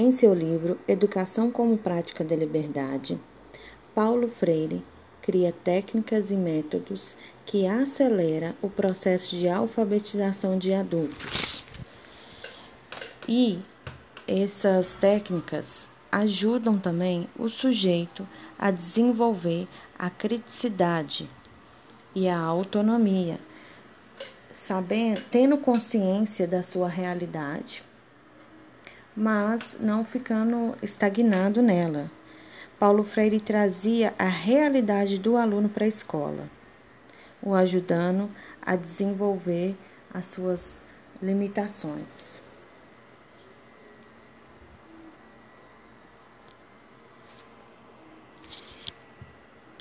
Em seu livro Educação como Prática da Liberdade, Paulo Freire cria técnicas e métodos que acelera o processo de alfabetização de adultos. E essas técnicas ajudam também o sujeito a desenvolver a criticidade e a autonomia, sabendo, tendo consciência da sua realidade mas não ficando estagnado nela. Paulo Freire trazia a realidade do aluno para a escola, o ajudando a desenvolver as suas limitações.